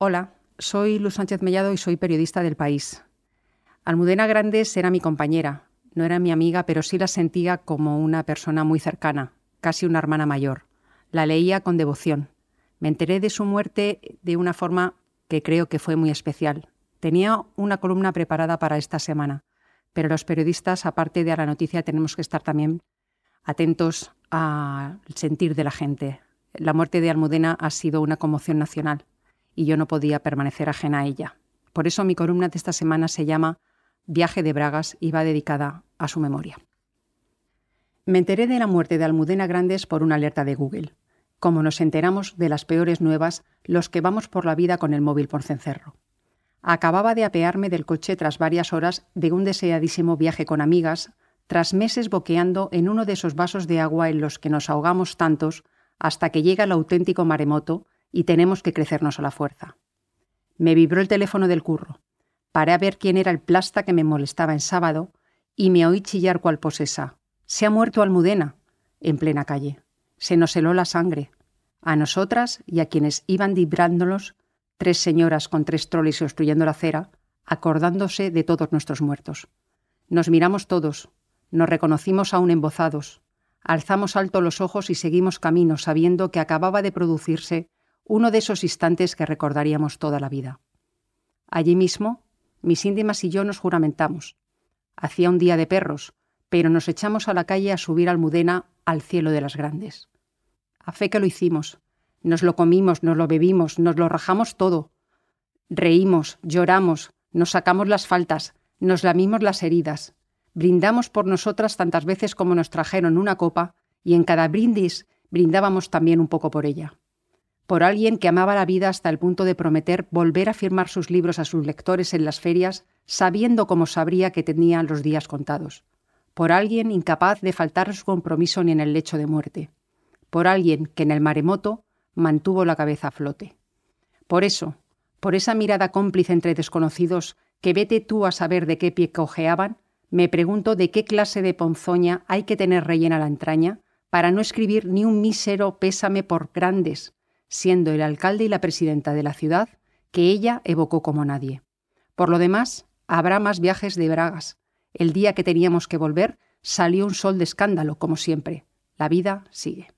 Hola, soy Luz Sánchez Mellado y soy periodista del país. Almudena Grandes era mi compañera, no era mi amiga, pero sí la sentía como una persona muy cercana, casi una hermana mayor. La leía con devoción. Me enteré de su muerte de una forma que creo que fue muy especial. Tenía una columna preparada para esta semana, pero los periodistas, aparte de a la noticia, tenemos que estar también atentos al sentir de la gente. La muerte de Almudena ha sido una conmoción nacional y yo no podía permanecer ajena a ella. Por eso mi columna de esta semana se llama Viaje de Bragas y va dedicada a su memoria. Me enteré de la muerte de Almudena Grandes por una alerta de Google, como nos enteramos de las peores nuevas los que vamos por la vida con el móvil por cencerro. Acababa de apearme del coche tras varias horas de un deseadísimo viaje con amigas, tras meses boqueando en uno de esos vasos de agua en los que nos ahogamos tantos hasta que llega el auténtico maremoto y tenemos que crecernos a la fuerza. Me vibró el teléfono del curro. Paré a ver quién era el plasta que me molestaba en sábado y me oí chillar cual posesa. Se ha muerto Almudena, en plena calle. Se nos heló la sangre. A nosotras y a quienes iban vibrándolos, tres señoras con tres troles obstruyendo la acera, acordándose de todos nuestros muertos. Nos miramos todos, nos reconocimos aún embozados, alzamos alto los ojos y seguimos camino sabiendo que acababa de producirse uno de esos instantes que recordaríamos toda la vida. Allí mismo, mis íntimas y yo nos juramentamos. Hacía un día de perros, pero nos echamos a la calle a subir Almudena al cielo de las grandes. A fe que lo hicimos. Nos lo comimos, nos lo bebimos, nos lo rajamos todo. Reímos, lloramos, nos sacamos las faltas, nos lamimos las heridas. Brindamos por nosotras tantas veces como nos trajeron una copa y en cada brindis brindábamos también un poco por ella por alguien que amaba la vida hasta el punto de prometer volver a firmar sus libros a sus lectores en las ferias, sabiendo como sabría que tenían los días contados, por alguien incapaz de faltar su compromiso ni en el lecho de muerte, por alguien que en el maremoto mantuvo la cabeza a flote. Por eso, por esa mirada cómplice entre desconocidos que vete tú a saber de qué pie cojeaban, me pregunto de qué clase de ponzoña hay que tener rellena la entraña para no escribir ni un mísero pésame por grandes, siendo el alcalde y la presidenta de la ciudad que ella evocó como nadie. Por lo demás, habrá más viajes de Bragas. El día que teníamos que volver salió un sol de escándalo, como siempre. La vida sigue.